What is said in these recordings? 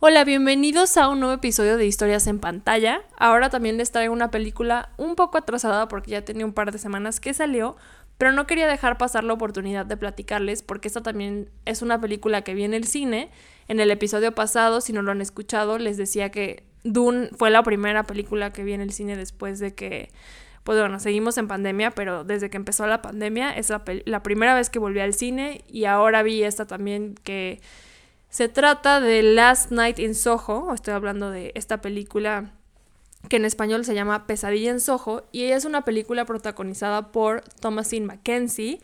Hola, bienvenidos a un nuevo episodio de Historias en pantalla. Ahora también les traigo una película un poco atrasada porque ya tenía un par de semanas que salió, pero no quería dejar pasar la oportunidad de platicarles porque esta también es una película que viene el cine. En el episodio pasado, si no lo han escuchado, les decía que Dune fue la primera película que vi en el cine después de que, pues bueno, seguimos en pandemia, pero desde que empezó la pandemia es la, la primera vez que volví al cine y ahora vi esta también que se trata de Last Night in Soho, estoy hablando de esta película que en español se llama Pesadilla en Soho, y es una película protagonizada por Thomasine Mackenzie,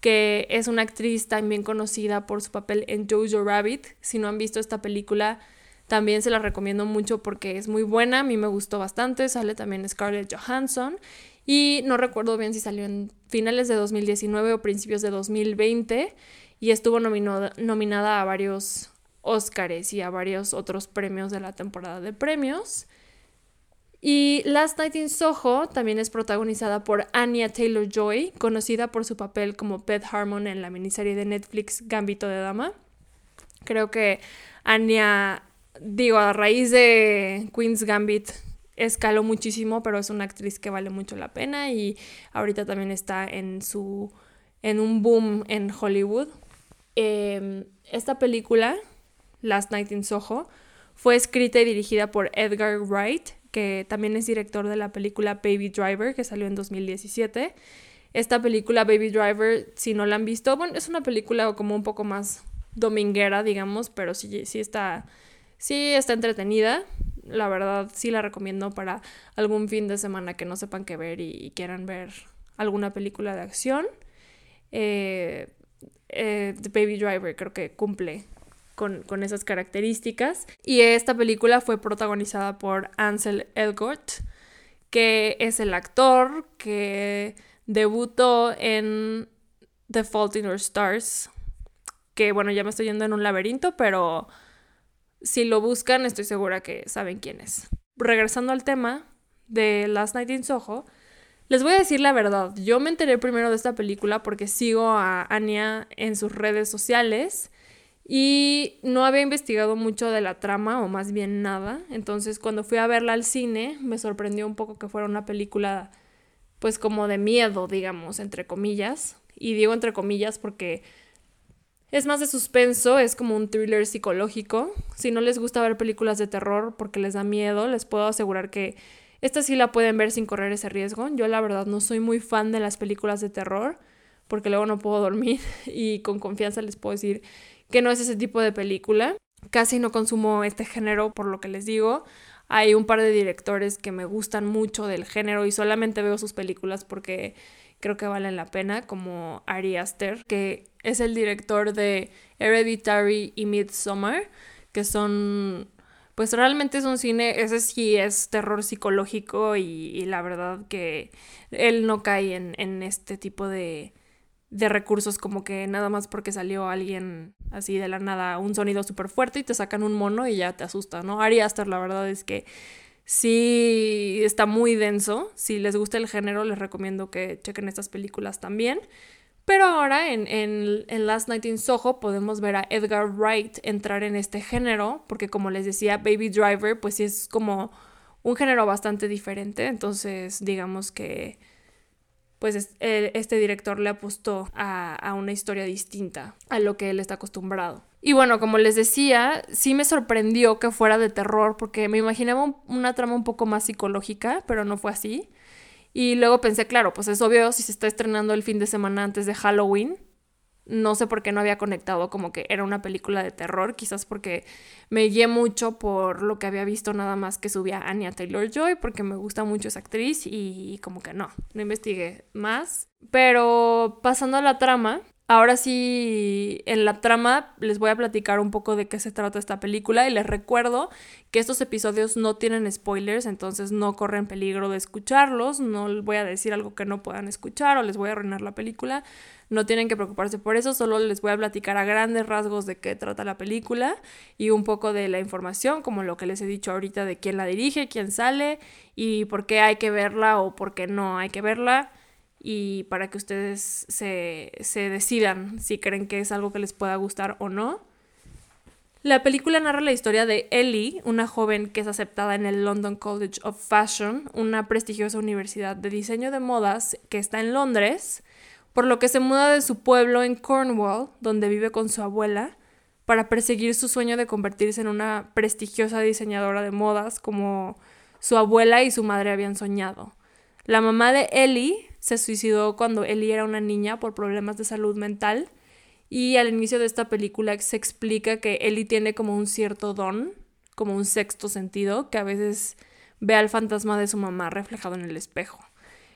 que es una actriz también conocida por su papel en Jojo Rabbit. Si no han visto esta película, también se la recomiendo mucho porque es muy buena, a mí me gustó bastante, sale también Scarlett Johansson y no recuerdo bien si salió en finales de 2019 o principios de 2020 y estuvo nominada a varios Óscares y a varios otros premios de la temporada de premios. Y Last Night in Soho también es protagonizada por Anya Taylor Joy, conocida por su papel como Beth Harmon en la miniserie de Netflix Gambito de Dama. Creo que Anya, digo, a raíz de Queen's Gambit escaló muchísimo, pero es una actriz que vale mucho la pena y ahorita también está en su en un boom en Hollywood. Em, esta película, Last Night in Soho, fue escrita y dirigida por Edgar Wright, que también es director de la película Baby Driver, que salió en 2017. Esta película Baby Driver, si no la han visto, bueno, es una película como un poco más dominguera, digamos, pero sí, sí está, sí está entretenida. La verdad, sí la recomiendo para algún fin de semana que no sepan qué ver y, quieran ver alguna película de acción. Eh, eh, The Baby Driver creo que cumple con, esas características. Y esta película fue protagonizada por Ansel Elgort, que es el actor que debutó en The Fault in Our Stars, que bueno, ya me estoy yendo en un laberinto, pero si lo buscan estoy segura que saben quién es. Regresando al tema de Last Night in Soho, les voy a decir la verdad, yo me enteré primero de esta película porque sigo a Anya en sus redes sociales y no había investigado mucho de la trama o más bien nada. Entonces cuando fui a verla al cine me sorprendió un poco que fuera una película pues como de miedo, digamos, entre comillas. Y digo entre comillas porque es más de suspenso, es como un thriller psicológico. Si no les gusta ver películas de terror porque les da miedo, les puedo asegurar que esta sí la pueden ver sin correr ese riesgo. Yo la verdad no soy muy fan de las películas de terror porque luego no puedo dormir y con confianza les puedo decir que no es ese tipo de película. Casi no consumo este género por lo que les digo. Hay un par de directores que me gustan mucho del género y solamente veo sus películas porque creo que valen la pena, como Ari Aster, que es el director de Hereditary y Midsommar, que son pues realmente es un cine, ese sí es terror psicológico y, la verdad que él no cae en, este tipo de, de, recursos como que nada más porque salió alguien así de la nada, un sonido súper fuerte y te sacan un mono y ya te asusta, ¿no? Ari Aster la verdad es que sí está muy denso, si les gusta el género les recomiendo que chequen estas películas también. Pero ahora en, en, Last Night in Soho podemos ver a Edgar Wright entrar en este género, porque como les decía, Baby Driver, pues sí es como un género bastante diferente. Entonces, digamos que pues este director le apostó a, a, una historia distinta a lo que él está acostumbrado. Y bueno, como les decía, sí me sorprendió que fuera de terror, porque me imaginaba una trama un poco más psicológica, pero no fue así. Y luego pensé, claro, pues es obvio si se está estrenando el fin de semana antes de Halloween. No sé por qué no había conectado como que era una película de terror, quizás porque me guié mucho por lo que había visto nada más que subía Anya Taylor Joy, porque me gusta mucho esa actriz y como que no, no investigué más. Pero pasando a la trama, Ahora sí, en la trama les voy a platicar un poco de qué se trata esta película y les recuerdo que estos episodios no tienen spoilers, entonces no corren peligro de escucharlos, no les voy a decir algo que no puedan escuchar o les voy a arruinar la película, no tienen que preocuparse por eso, solo les voy a platicar a grandes rasgos de qué trata la película y un poco de la información, como lo que les he dicho ahorita de quién la dirige, quién sale y por qué hay que verla o por qué no hay que verla y para que ustedes se, decidan si creen que es algo que les pueda gustar o no. La película narra la historia de Ellie, una joven que es aceptada en el London College of Fashion, una prestigiosa universidad de diseño de modas que está en Londres, por lo que se muda de su pueblo en Cornwall, donde vive con su abuela, para perseguir su sueño de convertirse en una prestigiosa diseñadora de modas como su abuela y su madre habían soñado. La mamá de Ellie se suicidó cuando Ellie era una niña por problemas de salud mental y al inicio de esta película se explica que Ellie tiene como un cierto don, como un sexto sentido, que a veces ve al fantasma de su mamá reflejado en el espejo.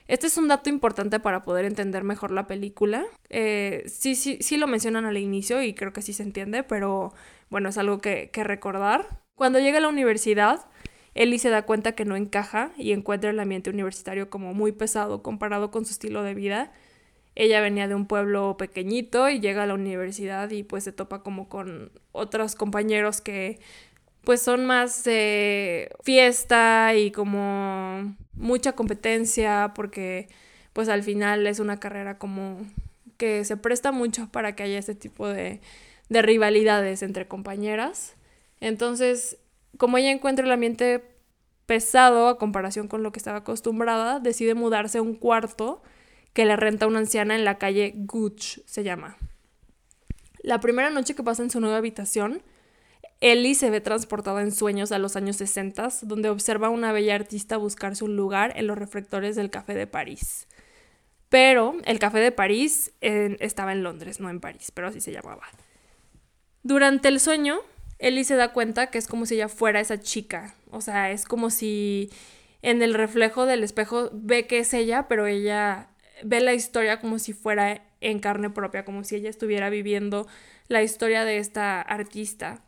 Este es un dato importante para poder entender mejor la película. Eh, sí, sí, sí lo mencionan al inicio y creo que sí se entiende, pero bueno, es algo que, que recordar. Cuando llega a la universidad, Ellie se da cuenta que no encaja y encuentra el ambiente universitario como muy pesado comparado con su estilo de vida ella venía de un pueblo pequeñito y llega a la universidad y pues se topa como con otros compañeros que pues son más fiesta y como mucha competencia porque pues al final es una carrera como que se presta mucho para que haya este tipo de, de rivalidades entre compañeras. Entonces, como ella encuentra el ambiente pesado a comparación con lo que estaba acostumbrada, decide mudarse a un cuarto que le renta una anciana en la calle Gooch, se llama. La primera noche que pasa en su nueva habitación, Ellie se ve transportada en sueños a los años 60, donde observa a una bella artista buscarse un lugar en los reflectores del Café de París. Pero el Café de París estaba en Londres, no en París, pero así se llamaba. Durante el sueño, Ellie se da cuenta que es como si ella fuera esa chica. O sea, es como si en el reflejo del espejo ve que es ella, pero ella ve la historia como si fuera en carne propia, como si ella estuviera viviendo la historia de esta artista.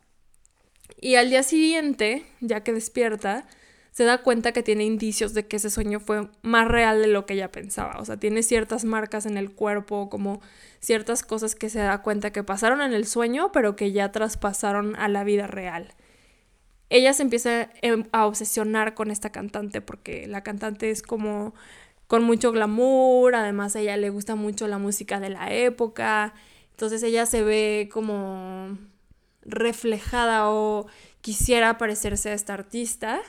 Y al día siguiente, ya que despierta, se da cuenta que tiene indicios de que ese sueño fue más real de lo que ella pensaba. O sea, tiene ciertas marcas en el cuerpo, como ciertas cosas que se da cuenta que pasaron en el sueño, pero que ya traspasaron a la vida real. Ella se empieza em, a obsesionar con esta cantante porque la cantante es como con mucho glamour, además a ella le gusta mucho la música de la época, entonces ella se ve como reflejada o quisiera parecerse a esta artista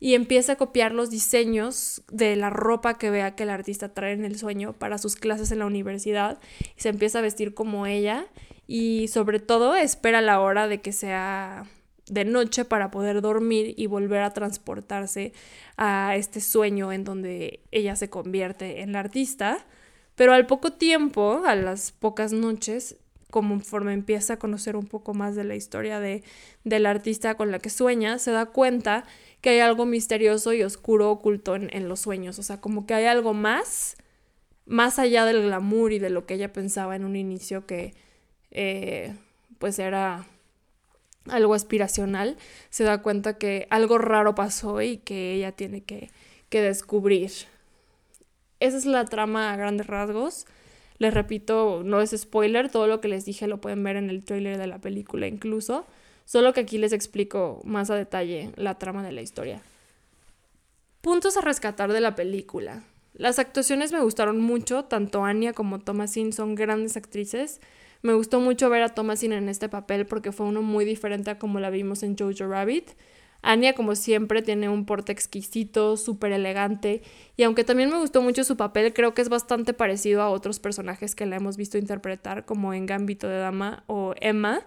y empieza a copiar los diseños de la ropa que vea que el artista trae en el sueño para sus clases en la universidad y se empieza a vestir como ella y sobre todo espera la hora de que sea de noche para poder dormir y volver a transportarse a este sueño en donde ella se convierte en la artista. Pero al poco tiempo, a las pocas noches, conforme empieza a conocer un poco más de la historia de, la artista con la que sueña, se da cuenta que hay algo misterioso y oscuro oculto en, los sueños. O sea, como que hay algo más, más allá del glamour y de lo que ella pensaba en un inicio que eh, pues era algo aspiracional, se da cuenta que algo raro pasó y que ella tiene que, descubrir. Esa es la trama a grandes rasgos. Les repito, no es spoiler, todo lo que les dije lo pueden ver en el trailer de la película incluso, solo que aquí les explico más a detalle la trama de la historia. Puntos a rescatar de la película. Las actuaciones me gustaron mucho, tanto Anya como Thomasin son grandes actrices. Me gustó mucho ver a Thomasin en este papel porque fue uno muy diferente a como la vimos en Jojo Rabbit. Anya, como siempre, tiene un porte exquisito, súper elegante, y aunque también me gustó mucho su papel, creo que es bastante parecido a otros personajes que la hemos visto interpretar, como en Gambito de Dama o Emma.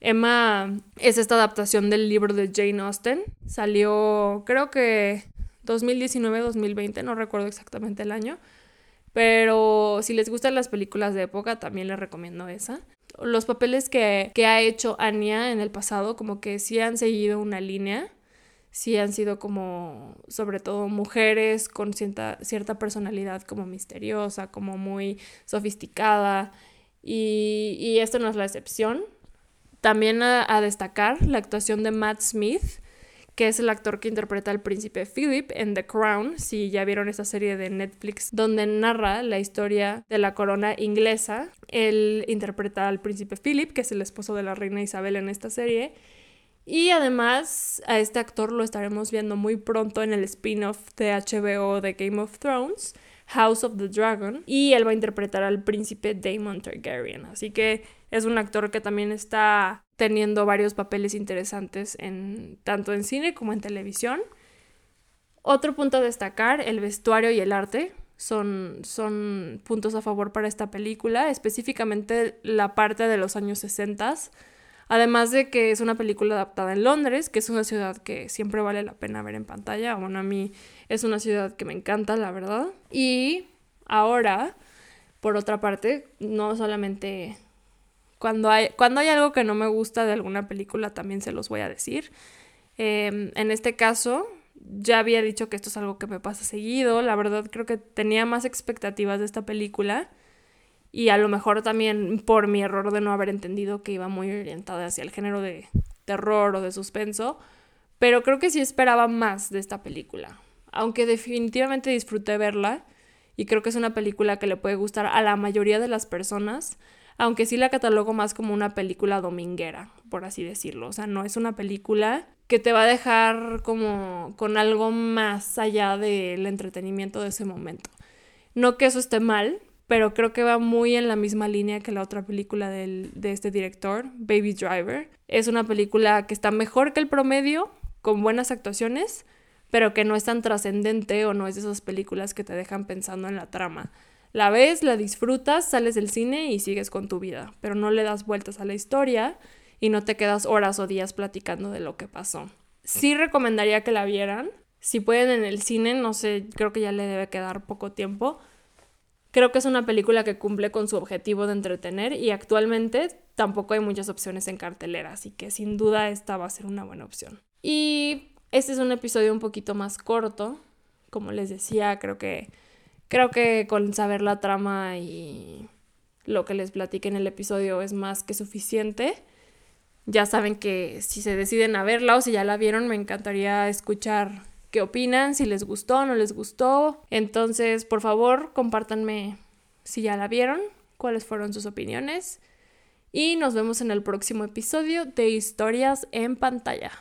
Emma es esta adaptación del libro de Jane Austen. Salió, creo que 2019-2020, no recuerdo exactamente el año. Pero si les gustan las películas de época, también les recomiendo esa. Los papeles que, ha hecho Anya en el pasado, como que sí han seguido una línea, sí han sido como, sobre todo, mujeres con cierta, cierta personalidad como misteriosa, como muy sofisticada. Y, y esto no es la excepción. También a destacar la actuación de Matt Smith, que es el actor que interpreta al príncipe Philip en The Crown, si ya vieron esa serie de Netflix donde narra la historia de la corona inglesa. Él interpreta al príncipe Philip, que es el esposo de la reina Isabel en esta serie. Y además a este actor lo estaremos viendo muy pronto en el spin-off de HBO de Game of Thrones, House of the Dragon, y él va a interpretar al príncipe Daemon Targaryen. Así que Es un actor que también está teniendo varios papeles interesantes en tanto en cine como en televisión. Otro punto a destacar, el vestuario y el arte son, son puntos a favor para esta película, específicamente la parte de los años 60. Además de que es una película adaptada en Londres, que es una ciudad que siempre vale la pena ver en pantalla. Bueno, a mí es una ciudad que me encanta, la verdad. Y ahora, por otra parte, no solamente cuando hay, cuando hay algo que no me gusta de alguna película, también se los voy a decir. Em, en este caso, ya había dicho que esto es algo que me pasa seguido. La verdad creo que tenía más expectativas de esta película. Y a lo mejor también por mi error de no haber entendido que iba muy orientada hacia el género de terror o de suspenso. Pero creo que sí esperaba más de esta película. Aunque definitivamente disfruté verla. Y creo que es una película que le puede gustar a la mayoría de las personas. Aunque sí la catalogo más como una película dominguera, por así decirlo. O sea, no es una película que te va a dejar como con algo más allá del entretenimiento de ese momento. No que eso esté mal, pero creo que va muy en la misma línea que la otra película de este director, Baby Driver. Es una película que está mejor que el promedio, con buenas actuaciones, pero que no es tan trascendente o no es de esas películas que te dejan pensando en la trama. La ves, la disfrutas, sales del cine y sigues con tu vida, pero no le das vueltas a la historia y no te quedas horas o días platicando de lo que pasó. Sí recomendaría que la vieran. Si pueden en el cine, no sé, creo que ya le debe quedar poco tiempo. Creo que es una película que cumple con su objetivo de entretener y actualmente tampoco hay muchas opciones en cartelera, así que sin duda esta va a ser una buena opción. Y este es un episodio un poquito más corto, como les decía, creo que creo que con saber la trama y lo que les platiqué en el episodio es más que suficiente ya saben que si se deciden a verla o si ya la vieron, me encantaría escuchar qué opinan, si les gustó o no les gustó. Entonces, por favor, compártanme si ya la vieron, cuáles fueron sus opiniones. Y nos vemos en el próximo episodio de Historias en pantalla.